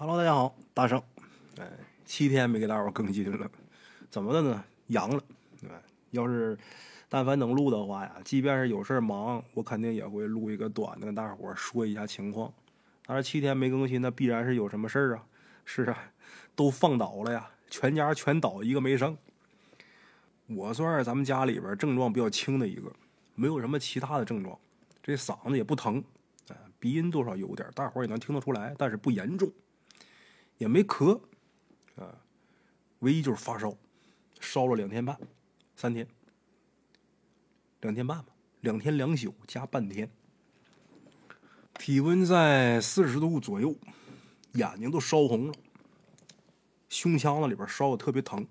Hello，大家好，大圣。哎，七天没给大伙儿更新了，怎么的呢？阳了。对，要是但凡能录的话呀，即便是有事儿忙，我肯定也会录一个短的，跟大伙儿说一下情况。但是七天没更新，那必然是有什么事儿啊？是啊，都放倒了呀，全家全倒，一个没剩。我算是咱们家里边症状比较轻的一个，没有什么其他的症状，这嗓子也不疼，哎，鼻音多少有点，大伙儿也能听得出来，但是不严重，也没咳，啊，唯一就是发烧，烧了两天半，三天，两天半吧，两天两宿加半天，体温在四十度左右，眼睛都烧红了，胸腔子里边烧的特别疼。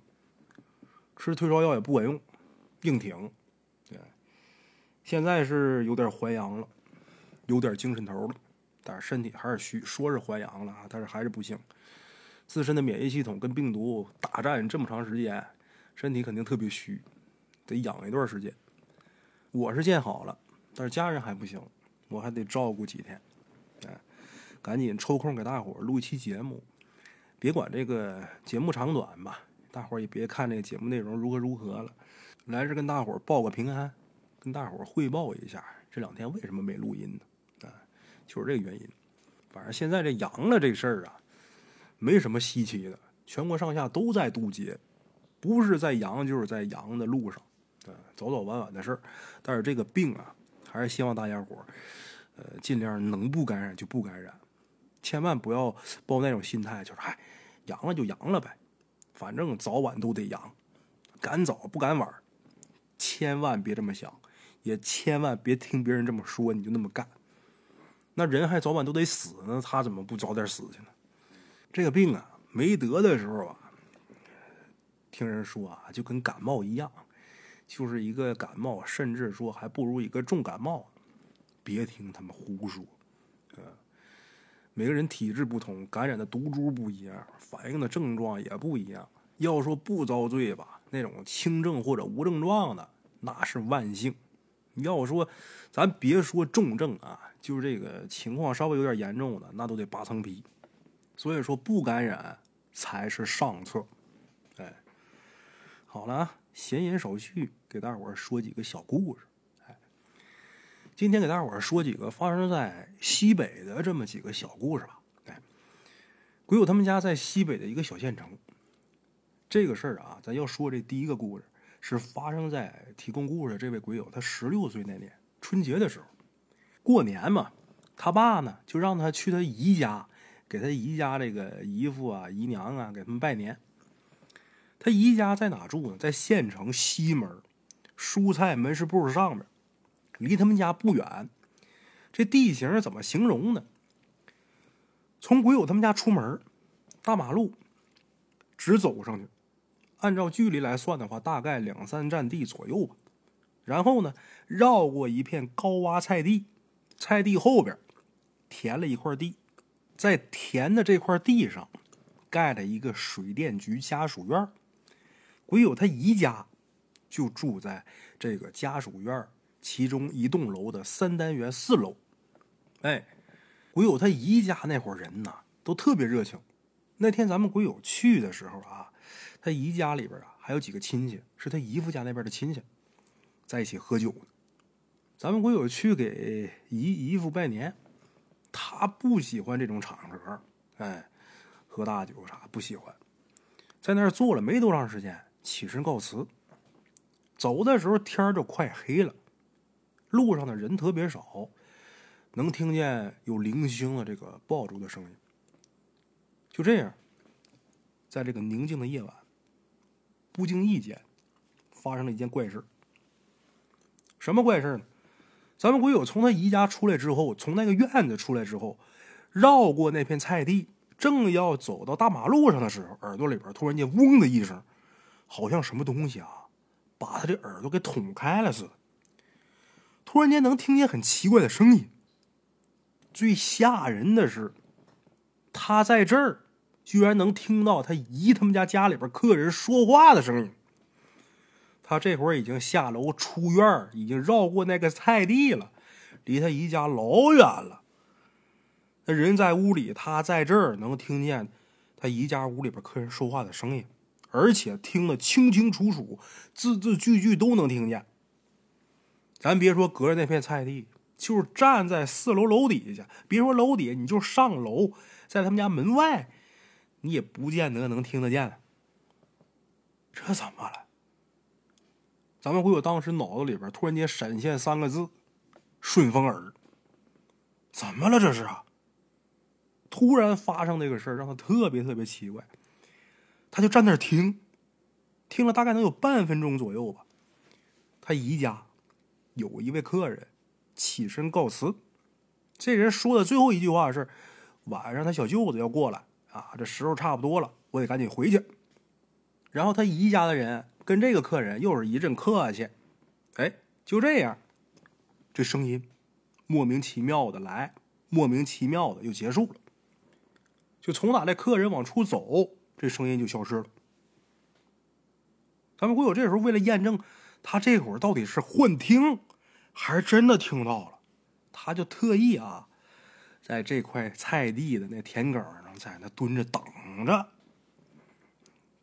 吃退烧药也不管用，硬挺。对，现在是有点还阳了，有点精神头了，但是身体还是虚。说是还阳了啊，但是还是不行。自身的免疫系统跟病毒大战这么长时间，身体肯定特别虚，得养一段时间。我是见好了，但是家人还不行，我还得照顾几天。哎，赶紧抽空给大伙儿录一期节目，别管这个节目长短吧。大伙儿也别看这个节目内容如何如何了，来这跟大伙儿报个平安，跟大伙儿汇报一下这两天为什么没录音呢？就是这个原因。反正现在这阳了这事儿啊，没什么稀奇的，全国上下都在渡劫，不是在阳就是在阳的路上，啊，早早晚晚的事儿。但是这个病啊，还是希望大家伙儿，呃，尽量能不感染就不感染，千万不要抱那种心态，就是嗨，阳了就阳了呗。反正早晚都得阳，赶早不赶晚，千万别这么想，也千万别听别人这么说你就那么干。那人还早晚都得死呢，他怎么不早点死去呢？这个病啊，没得的时候啊，听人说啊，就跟感冒一样，就是一个感冒，甚至说还不如一个重感冒。别听他们胡说，呃。每个人体质不同，感染的毒株不一样，反应的症状也不一样。要说不遭罪吧，那种轻症或者无症状的，那是万幸。你要我说，咱别说重症啊，就是这个情况稍微有点严重的，那都得扒层皮。所以说，不感染才是上策。哎，好了，闲言少叙，给大伙说几个小故事。哎今天给大伙儿说几个发生在西北的这么几个小故事吧。哎，鬼友他们家在西北的一个小县城。这个事儿啊，咱要说这第一个故事是发生在提供故事的这位鬼友他十六岁那年春节的时候，过年嘛，他爸呢就让他去他姨家，给他姨家这个姨父啊、姨娘啊给他们拜年。他姨家在哪住呢？在县城西门蔬菜门市部上面。离他们家不远，这地形怎么形容呢？从鬼友他们家出门，大马路直走上去，按照距离来算的话，大概两三站地左右吧。然后呢，绕过一片高洼菜地，菜地后边填了一块地，在填的这块地上盖了一个水电局家属院。鬼友他姨家就住在这个家属院其中一栋楼的三单元四楼，哎，鬼友他姨家那伙人呢，都特别热情。那天咱们鬼友去的时候啊，他姨家里边啊还有几个亲戚，是他姨夫家那边的亲戚，在一起喝酒呢。咱们国有去给姨姨夫拜年，他不喜欢这种场合，哎，喝大酒啥不喜欢，在那儿坐了没多长时间，起身告辞。走的时候天就快黑了。路上的人特别少，能听见有零星的这个爆竹的声音。就这样，在这个宁静的夜晚，不经意间发生了一件怪事什么怪事呢？咱们鬼友从他姨家出来之后，从那个院子出来之后，绕过那片菜地，正要走到大马路上的时候，耳朵里边突然间“嗡”的一声，好像什么东西啊，把他的耳朵给捅开了似的。突然间能听见很奇怪的声音。最吓人的是，他在这儿居然能听到他姨他们家家里边客人说话的声音。他这会儿已经下楼出院已经绕过那个菜地了，离他姨家老远了。那人在屋里，他在这儿能听见他姨家屋里边客人说话的声音，而且听得清清楚楚，字字句句都能听见。咱别说隔着那片菜地，就是站在四楼楼底下，别说楼底，你就上楼，在他们家门外，你也不见得能听得见。这怎么了？咱们会有当时脑子里边突然间闪现三个字：顺风耳。怎么了？这是啊！突然发生这个事儿，让他特别特别奇怪。他就站那儿听，听了大概能有半分钟左右吧。他姨家有一位客人起身告辞，这人说的最后一句话是：“晚上他小舅子要过来啊，这时候差不多了，我得赶紧回去。”然后他姨家的人跟这个客人又是一阵客气，哎，就这样，这声音莫名其妙的来，莫名其妙的又结束了。就从打这客人往出走，这声音就消失了。咱们国友这时候为了验证他这会儿到底是幻听，还是真的听到了，他就特意啊，在这块菜地的那田埂上，在那蹲着等着。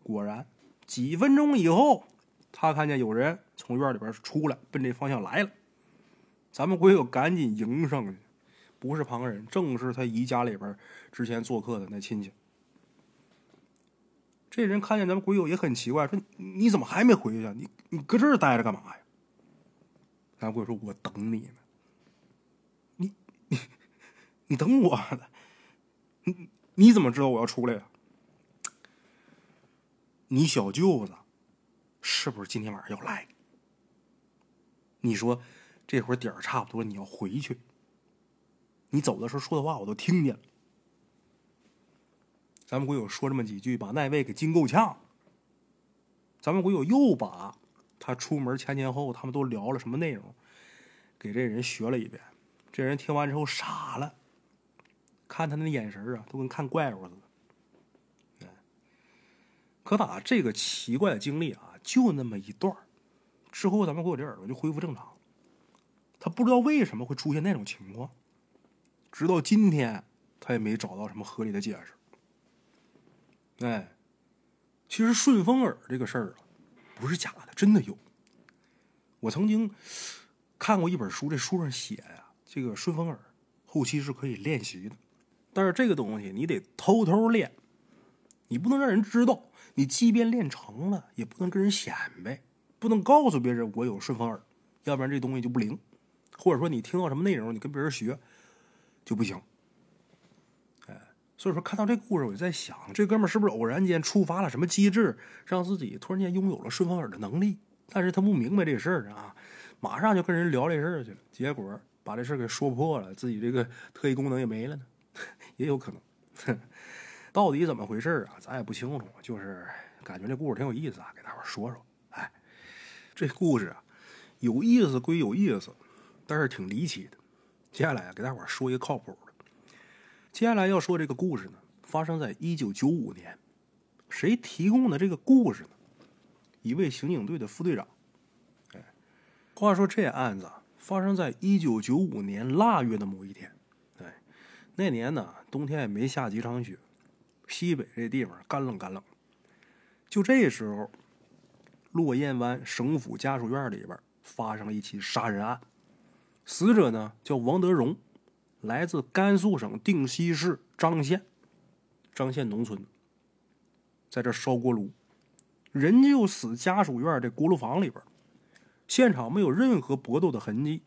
果然，几分钟以后，他看见有人从院里边出来，奔这方向来了。咱们鬼友赶紧迎上去。不是旁人，正是他姨家里边之前做客的那亲戚。这人看见咱们鬼友也很奇怪，说：“你怎么还没回去啊？你你搁这儿待着干嘛呀？”咱鬼友说：“我等你呢。你你你等我？你你怎么知道我要出来呀？你小舅子是不是今天晚上要来？你说这会儿点儿差不多，你要回去。”你走的时候说的话我都听见了，咱们鬼友说这么几句，把那位给惊够呛。咱们鬼友又把他出门前前后他们都聊了什么内容，给这人学了一遍。这人听完之后傻了，看他那眼神啊，都跟看怪物似的。可打这个奇怪的经历啊，就那么一段之后，咱们鬼友这耳朵就恢复正常。他不知道为什么会出现那种情况。直到今天，他也没找到什么合理的解释。哎，其实顺风耳这个事儿啊，不是假的，真的有。我曾经看过一本书，这书上写呀，这个顺风耳后期是可以练习的，但是这个东西你得偷偷练，你不能让人知道。你即便练成了，也不能跟人显摆，不能告诉别人我有顺风耳，要不然这东西就不灵。或者说你听到什么内容，你跟别人学。就不行，哎，所以说看到这故事，我就在想，这哥们儿是不是偶然间触发了什么机制，让自己突然间拥有了顺风耳的能力？但是他不明白这事儿啊，马上就跟人聊这事儿去了，结果把这事儿给说破了，自己这个特异功能也没了呢，也有可能。到底怎么回事啊？咱也不清楚，就是感觉这故事挺有意思啊，给大伙说说。哎，这故事啊，有意思归有意思，但是挺离奇的。接下来啊，给大伙说一个靠谱的。接下来要说这个故事呢，发生在一九九五年。谁提供的这个故事呢？一位刑警队的副队长。哎，话说这案子发生在一九九五年腊月的某一天。那年呢，冬天也没下几场雪，西北这地方干冷干冷。就这时候，落雁湾省府家属院里边发生了一起杀人案。死者呢叫王德荣，来自甘肃省定西市张县，张县农村，在这烧锅炉，人就死家属院这锅炉房里边，现场没有任何搏斗的痕迹。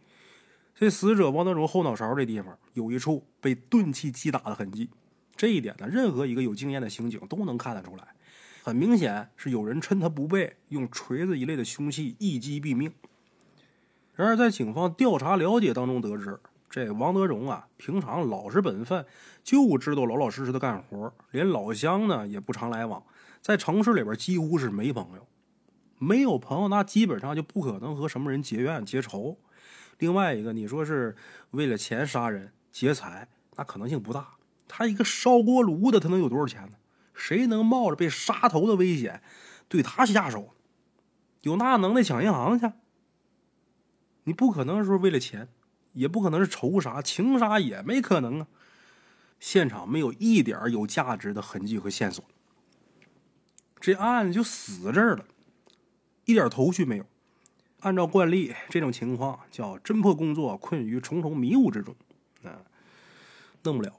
这死者王德荣后脑勺这地方有一处被钝器击打的痕迹，这一点呢，任何一个有经验的刑警都能看得出来，很明显是有人趁他不备，用锤子一类的凶器一击毙命。然而，在警方调查了解当中得知，这王德荣啊，平常老实本分，就知道老老实实的干活，连老乡呢也不常来往，在城市里边几乎是没朋友。没有朋友，那基本上就不可能和什么人结怨结仇。另外一个，你说是为了钱杀人劫财，那可能性不大。他一个烧锅炉的，他能有多少钱呢？谁能冒着被杀头的危险对他下手？有那能耐抢银行去？你不可能说为了钱，也不可能是仇杀、情杀，也没可能啊。现场没有一点有价值的痕迹和线索，这案子就死这儿了，一点头绪没有。按照惯例，这种情况叫侦破工作困于重重迷雾之中，啊，弄不了。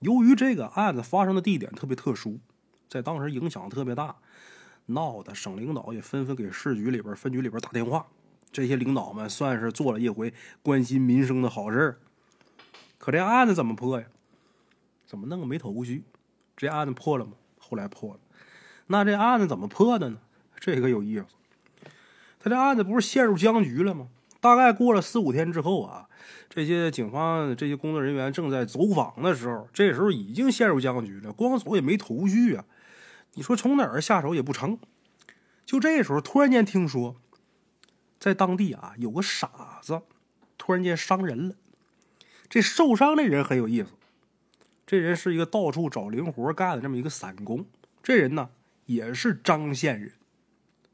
由于这个案子发生的地点特别特殊，在当时影响特别大，闹的省领导也纷纷给市局里边、分局里边打电话。这些领导们算是做了一回关心民生的好事可这案子怎么破呀？怎么弄个没头绪？这案子破了吗？后来破了。那这案子怎么破的呢？这个有意思。他这案子不是陷入僵局了吗？大概过了四五天之后啊，这些警方这些工作人员正在走访的时候，这时候已经陷入僵局了，光走也没头绪啊。你说从哪儿下手也不成。就这时候，突然间听说，在当地啊有个傻子，突然间伤人了。这受伤的人很有意思，这人是一个到处找零活干的这么一个散工。这人呢也是张县人。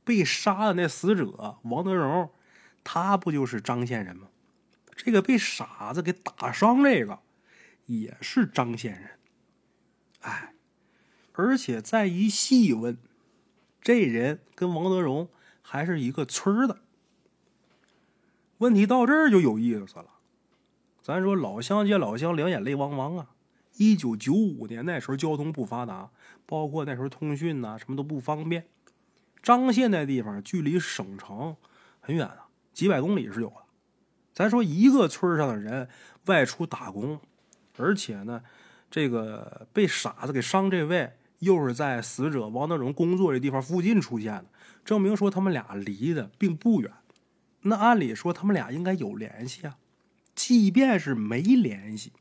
被杀的那死者王德荣，他不就是张县人吗？这个被傻子给打伤，这个也是张县人。哎，而且再一细问，这人跟王德荣还是一个村的。问题到这儿就有意思了。咱说老乡见老乡，两眼泪汪汪啊！一九九五年那时候交通不发达，包括那时候通讯呐什么都不方便。张县那地方距离省城很远啊，几百公里是有的。咱说一个村上的人外出打工，而且呢，这个被傻子给伤这位又是在死者王德荣工作的地方附近出现的，证明说他们俩离的并不远。那按理说他们俩应该有联系啊。即便是没联系，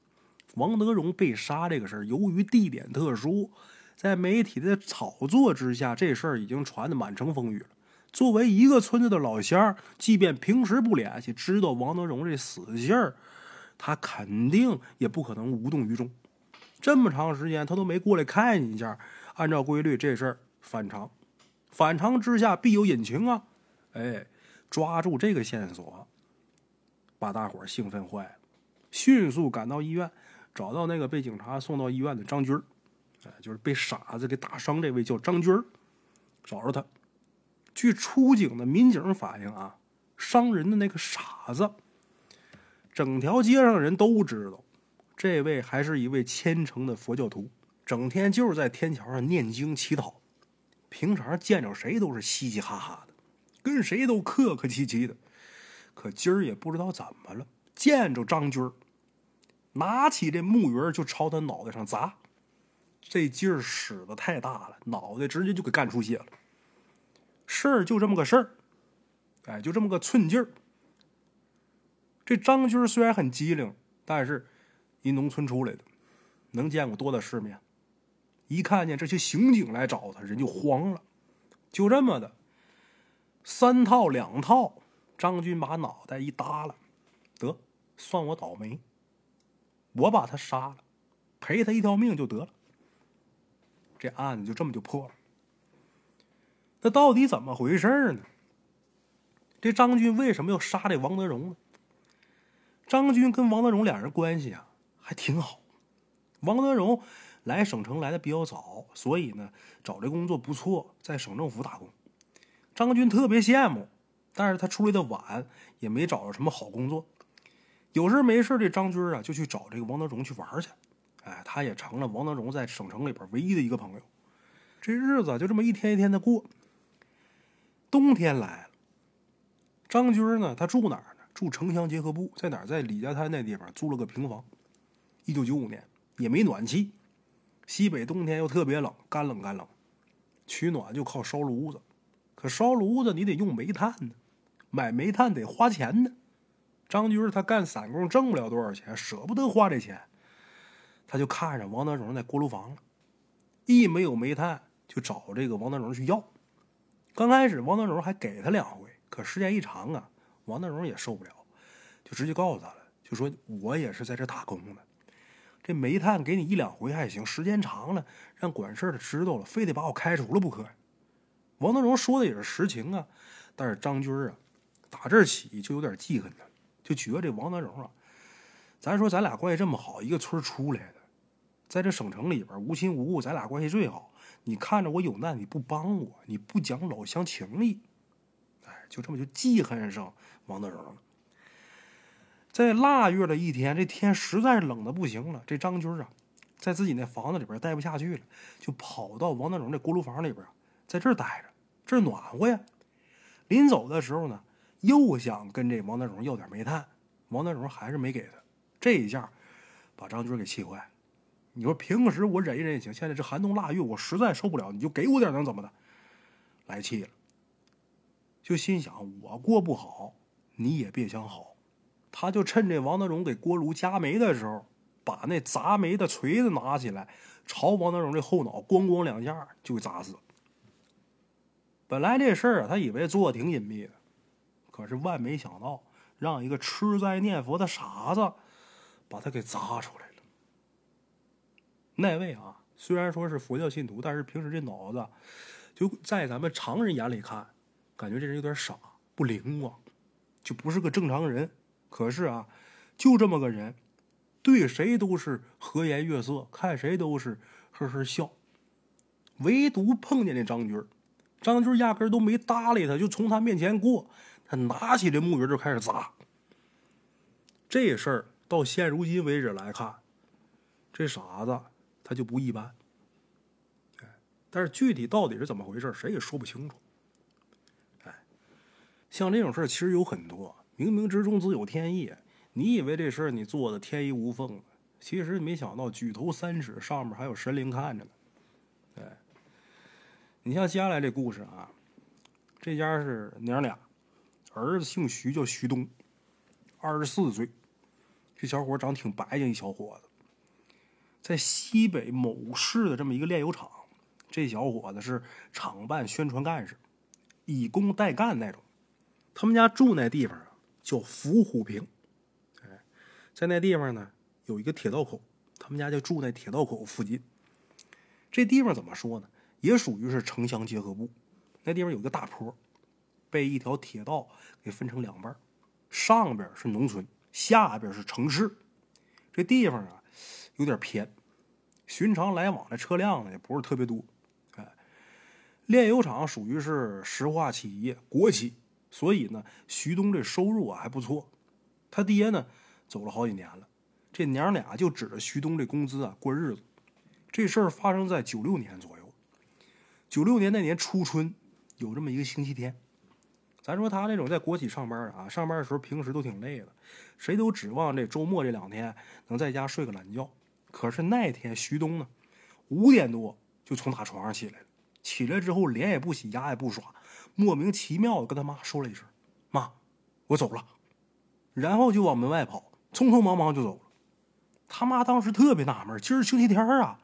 王德荣被杀这个事儿，由于地点特殊。在媒体的炒作之下，这事儿已经传得满城风雨了。作为一个村子的老乡，即便平时不联系，知道王德荣这死信儿，他肯定也不可能无动于衷。这么长时间他都没过来看你一下，按照规律，这事儿反常。反常之下必有隐情啊！哎，抓住这个线索，把大伙儿兴奋坏了，迅速赶到医院，找到那个被警察送到医院的张军儿。哎，就是被傻子给打伤这位叫张军儿，找着他。据出警的民警反映啊，伤人的那个傻子，整条街上的人都知道，这位还是一位虔诚的佛教徒，整天就是在天桥上念经祈祷，平常见着谁都是嘻嘻哈哈的，跟谁都客客气气的。可今儿也不知道怎么了，见着张军儿，拿起这木鱼就朝他脑袋上砸。这劲儿使的太大了，脑袋直接就给干出血了。事儿就这么个事儿，哎，就这么个寸劲儿。这张军虽然很机灵，但是一农村出来的，能见过多大世面？一看见这些刑警来找他，人就慌了。就这么的，三套两套，张军把脑袋一耷拉，得算我倒霉，我把他杀了，赔他一条命就得了。这案子就这么就破了。那到底怎么回事呢？这张军为什么要杀这王德荣呢？张军跟王德荣俩人关系啊还挺好。王德荣来省城来的比较早，所以呢找这工作不错，在省政府打工。张军特别羡慕，但是他出来的晚，也没找着什么好工作。有事没事，这张军啊就去找这个王德荣去玩去。哎，他也成了王德荣在省城里边唯一的一个朋友。这日子就这么一天一天的过。冬天来了，张军呢，他住哪儿呢？住城乡结合部，在哪儿？在李家滩那地方租了个平房。一九九五年也没暖气，西北冬天又特别冷，干冷干冷，取暖就靠烧炉子。可烧炉子你得用煤炭呢，买煤炭得花钱呢。张军他干散工挣不了多少钱，舍不得花这钱。他就看着王德荣在锅炉房了，一没有煤炭，就找这个王德荣去要。刚开始王德荣还给他两回，可时间一长啊，王德荣也受不了，就直接告诉他了，就说我也是在这打工的，这煤炭给你一两回还行，时间长了，让管事的知道了，非得把我开除了不可。王德荣说的也是实情啊，但是张军啊，打这起就有点记恨他，就觉得这王德荣啊，咱说咱俩关系这么好，一个村出来的。在这省城里边无亲无故，咱俩关系最好。你看着我有难，你不帮我，你不讲老乡情义，哎，就这么就记恨上王德荣了。在腊月的一天，这天实在是冷的不行了。这张军啊，在自己那房子里边待不下去了，就跑到王德荣这锅炉房里边，在这儿待着，这儿暖和呀。临走的时候呢，又想跟这王德荣要点煤炭，王德荣还是没给他。这一下把张军给气坏。你说平时我忍一忍也行，现在这寒冬腊月，我实在受不了，你就给我点能怎么的？来气了，就心想我过不好，你也别想好。他就趁这王德荣给锅炉加煤的时候，把那砸煤的锤子拿起来，朝王德荣这后脑咣咣两下就砸死。本来这事儿啊，他以为做的挺隐秘的，可是万没想到，让一个吃斋念佛的傻子把他给砸出来了。那位啊，虽然说是佛教信徒，但是平时这脑子，就在咱们常人眼里看，感觉这人有点傻，不灵光，就不是个正常人。可是啊，就这么个人，对谁都是和颜悦色，看谁都是呵呵笑，唯独碰见那张军张军压根都没搭理他，就从他面前过，他拿起这木鱼就开始砸。这事儿到现如今为止来看，这傻子他就不一般。但是具体到底是怎么回事，谁也说不清楚。哎，像这种事儿其实有很多。冥冥之中自有天意，你以为这事儿你做的天衣无缝，其实没想到举头三尺上面还有神灵看着呢。哎，你像接下来这故事啊，这家是娘俩，儿子姓徐，叫徐东，二十四岁，这小伙长挺白净一小伙子，在西北某市的这么一个炼油厂，这小伙子是厂办宣传干事，以工代干那种。他们家住那地方啊。叫伏虎坪，哎，在那地方呢有一个铁道口，他们家就住在铁道口附近。这地方怎么说呢？也属于是城乡结合部。那地方有个大坡，被一条铁道给分成两半，上边是农村，下边是城市。这地方啊有点偏，寻常来往的车辆呢也不是特别多。哎，炼油厂属于是石化企业，国企。所以呢，徐东这收入啊还不错。他爹呢走了好几年了，这娘俩就指着徐东这工资啊过日子。这事儿发生在九六年左右。九六年那年初春，有这么一个星期天。咱说他那种在国企上班的啊，上班的时候平时都挺累的，谁都指望这周末这两天能在家睡个懒觉。可是那天徐东呢，五点多就从他床上起来了，起来之后脸也不洗，牙也不刷。莫名其妙的跟他妈说了一声：“妈，我走了。”然后就往门外跑，匆匆忙忙就走了。他妈当时特别纳闷：“今儿星期天啊，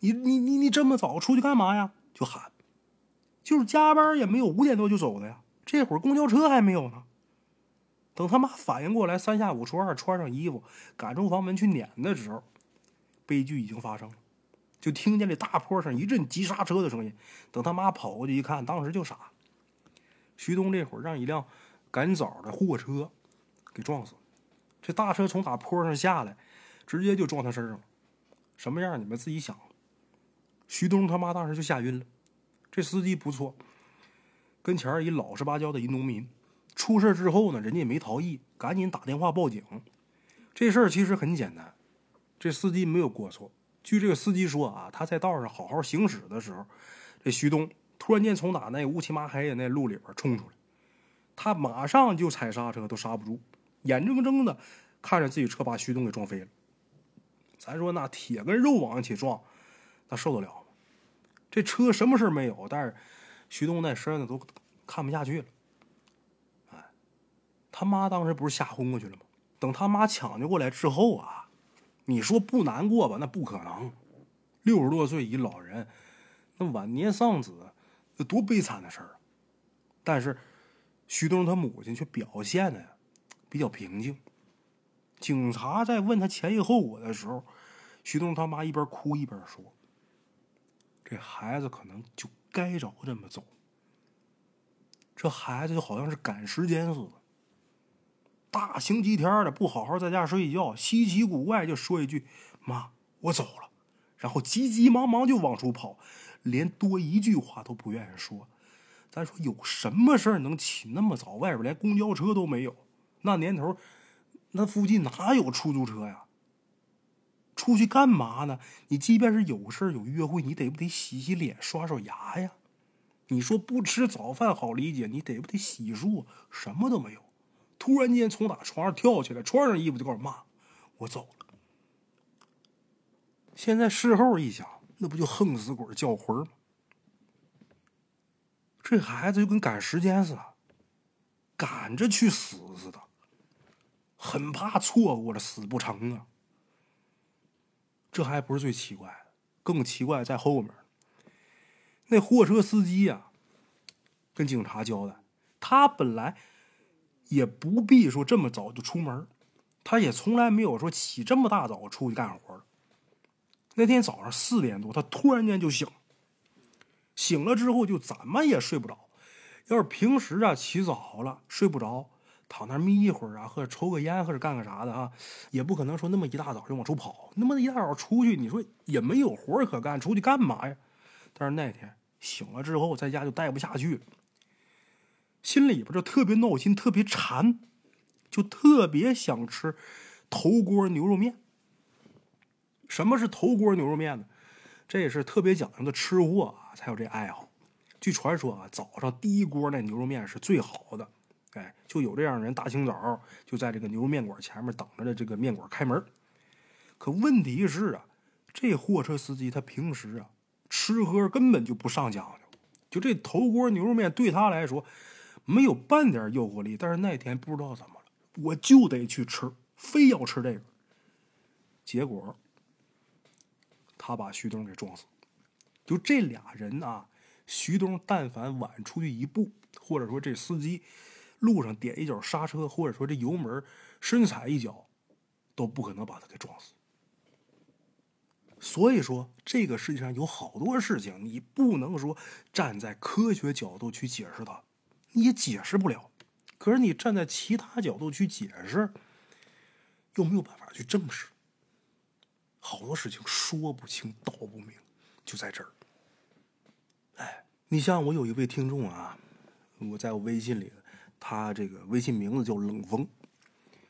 你你你你这么早出去干嘛呀？”就喊：“就是加班也没有五点多就走的呀，这会儿公交车还没有呢。”等他妈反应过来，三下五除二穿上衣服赶出房门去撵的时候，悲剧已经发生了。就听见这大坡上一阵急刹车的声音。等他妈跑过去一看，当时就傻。徐东这会儿让一辆赶早的货车给撞死，这大车从打坡上下来，直接就撞他身上了。什么样你们自己想。徐东他妈当时就吓晕了。这司机不错，跟前一老实巴交的一农民。出事之后呢，人家也没逃逸，赶紧打电话报警。这事儿其实很简单，这司机没有过错。据这个司机说啊，他在道上好好行驶的时候，这徐东。突然间从哪那乌漆麻黑的那路里边冲出来，他马上就踩刹车，都刹不住，眼睁睁的看着自己车把徐东给撞飞了。咱说那铁跟肉往一起撞，那受得了吗？这车什么事没有，但是徐东那身子都看不下去了。哎，他妈当时不是吓昏过去了吗？等他妈抢救过来之后啊，你说不难过吧？那不可能，六十多岁一老人，那晚年丧子。那多悲惨的事儿啊！但是徐东他母亲却表现的比较平静。警察在问他前因后果的时候，徐东他妈一边哭一边说：“这孩子可能就该着这么走。这孩子就好像是赶时间似的，大星期天的不好好在家睡觉，稀奇古怪就说一句：‘妈，我走了’，然后急急忙忙就往出跑，连多一句话都不愿意说。咱说有什么事儿能起那么早？外边连公交车都没有，那年头，那附近哪有出租车呀？出去干嘛呢？你即便是有事有约会，你得不得洗洗脸、刷刷牙呀？你说不吃早饭好理解，你得不得洗漱？什么都没有。突然间从打床上跳起来，穿上衣服就开始骂：“我走了。”现在事后一想，那不就横死鬼叫魂吗？这孩子就跟赶时间似的，赶着去死似的，很怕错过了死不成啊！这还不是最奇怪的，更奇怪在后面。那货车司机呀，跟警察交代，他本来也不必说这么早就出门，他也从来没有说起这么大早出去干活那天早上四点多，他突然间就醒。醒了之后就怎么也睡不着。要是平时啊起早了睡不着，躺那眯一会儿啊，或者抽个烟，或者干个啥的啊，也不可能说那么一大早就往出跑。那么一大早出去，你说也没有活可干，出去干嘛呀？但是那天醒了之后，在家就待不下去，心里边就特别闹心，特别馋，就特别想吃头锅牛肉面。什么是头锅牛肉面呢？这也是特别讲究的吃货啊，才有这爱好。据传说啊，早上第一锅那牛肉面是最好的。哎，就有这样人，大清早就在这个牛肉面馆前面等着的这个面馆开门。可问题是啊，这货车司机他平时啊吃喝根本就不上讲究，就这头锅牛肉面对他来说没有半点诱惑力。但是那天不知道怎么了，我就得去吃，非要吃这个。结果。他把徐东给撞死，就这俩人啊，徐东但凡晚出去一步，或者说这司机路上点一脚刹车，或者说这油门深踩一脚，都不可能把他给撞死。所以说，这个世界上有好多事情，你不能说站在科学角度去解释它，你也解释不了。可是你站在其他角度去解释，又没有办法去证实。好多事情说不清道不明，就在这儿。哎，你像我有一位听众啊，我在我微信里，他这个微信名字叫冷风，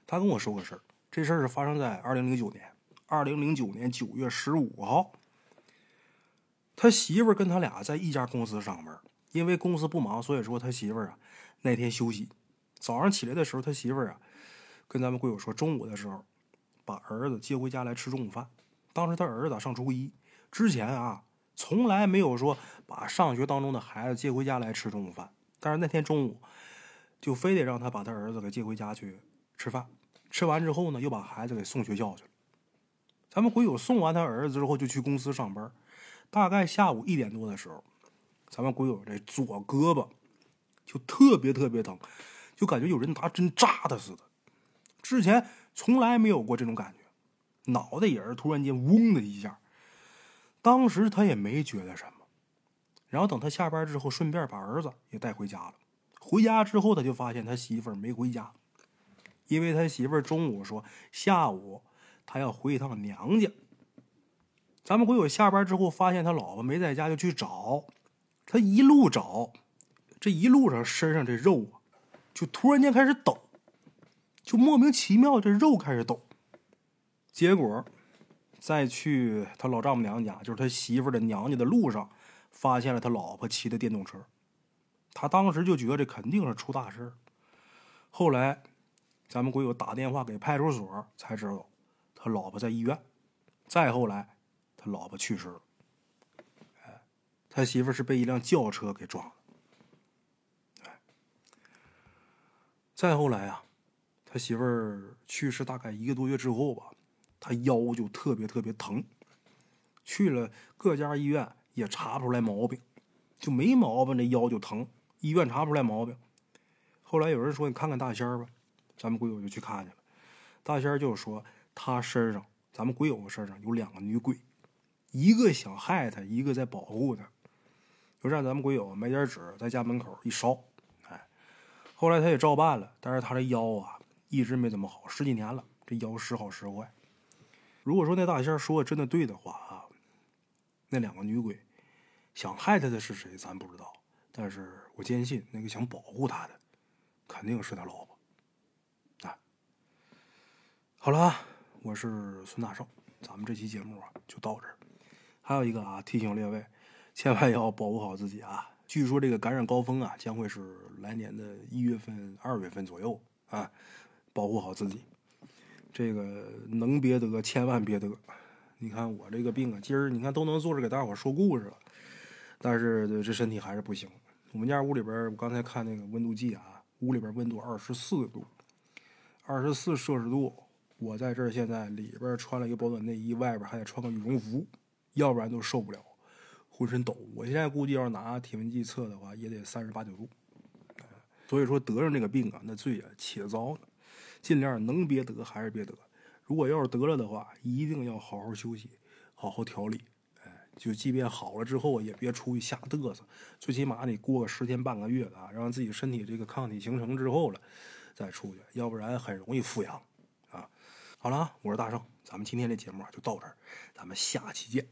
他跟我说个事儿。这事儿是发生在二零零九年，二零零九年九月十五号。他媳妇儿跟他俩在一家公司上班，因为公司不忙，所以说他媳妇儿啊那天休息。早上起来的时候，他媳妇儿啊跟咱们贵友说，中午的时候把儿子接回家来吃中午饭。当时他儿子上初一之前啊，从来没有说把上学当中的孩子接回家来吃中午饭。但是那天中午，就非得让他把他儿子给接回家去吃饭。吃完之后呢，又把孩子给送学校去了。咱们鬼友送完他儿子之后，就去公司上班。大概下午一点多的时候，咱们鬼友这左胳膊就特别特别疼，就感觉有人拿针扎他似的。之前从来没有过这种感觉。脑袋也是突然间嗡的一下，当时他也没觉得什么，然后等他下班之后，顺便把儿子也带回家了。回家之后，他就发现他媳妇儿没回家，因为他媳妇儿中午说下午他要回一趟娘家。咱们鬼友下班之后发现他老婆没在家，就去找，他一路找，这一路上身上这肉啊，就突然间开始抖，就莫名其妙这肉开始抖。结果，在去他老丈母娘家，就是他媳妇的娘家的路上，发现了他老婆骑的电动车。他当时就觉得这肯定是出大事后来，咱们鬼友打电话给派出所，才知道他老婆在医院。再后来，他老婆去世了。哎，他媳妇是被一辆轿车给撞了。哎，再后来啊，他媳妇去世大概一个多月之后吧。他腰就特别特别疼，去了各家医院也查不出来毛病，就没毛病，这腰就疼，医院查不出来毛病。后来有人说：“你看看大仙儿吧。”咱们鬼友就去看去了。大仙儿就说：“他身上，咱们鬼友身上有两个女鬼，一个想害他，一个在保护他。”就让咱们鬼友买点纸，在家门口一烧。哎，后来他也照办了，但是他这腰啊一直没怎么好，十几年了，这腰时好时坏。如果说那大仙儿说的真的对的话啊，那两个女鬼想害他的是谁，咱不知道。但是我坚信，那个想保护他的，肯定是他老婆。啊，好了啊，我是孙大圣，咱们这期节目啊就到这儿。还有一个啊，提醒列位，千万要保护好自己啊！据说这个感染高峰啊，将会是来年的一月份、二月份左右啊，保护好自己。这个能别得，千万别得。你看我这个病啊，今儿你看都能坐着给大伙说故事了，但是这身体还是不行。我们家屋里边，我刚才看那个温度计啊，屋里边温度二十四度，二十四摄氏度。我在这儿现在里边穿了一个保暖内衣，外边还得穿个羽绒服，要不然都受不了，浑身抖。我现在估计要是拿体温计测的话，也得三十八九度。所以说得上这个病啊，那罪啊且遭呢。尽量能别得还是别得。如果要是得了的话，一定要好好休息，好好调理。就即便好了之后，也别出去瞎嘚瑟，最起码得过个十天半个月的啊，让自己身体这个抗体形成之后了，再出去，要不然很容易复阳啊。好了，我是大圣，咱们今天这节目就到这儿，咱们下期见。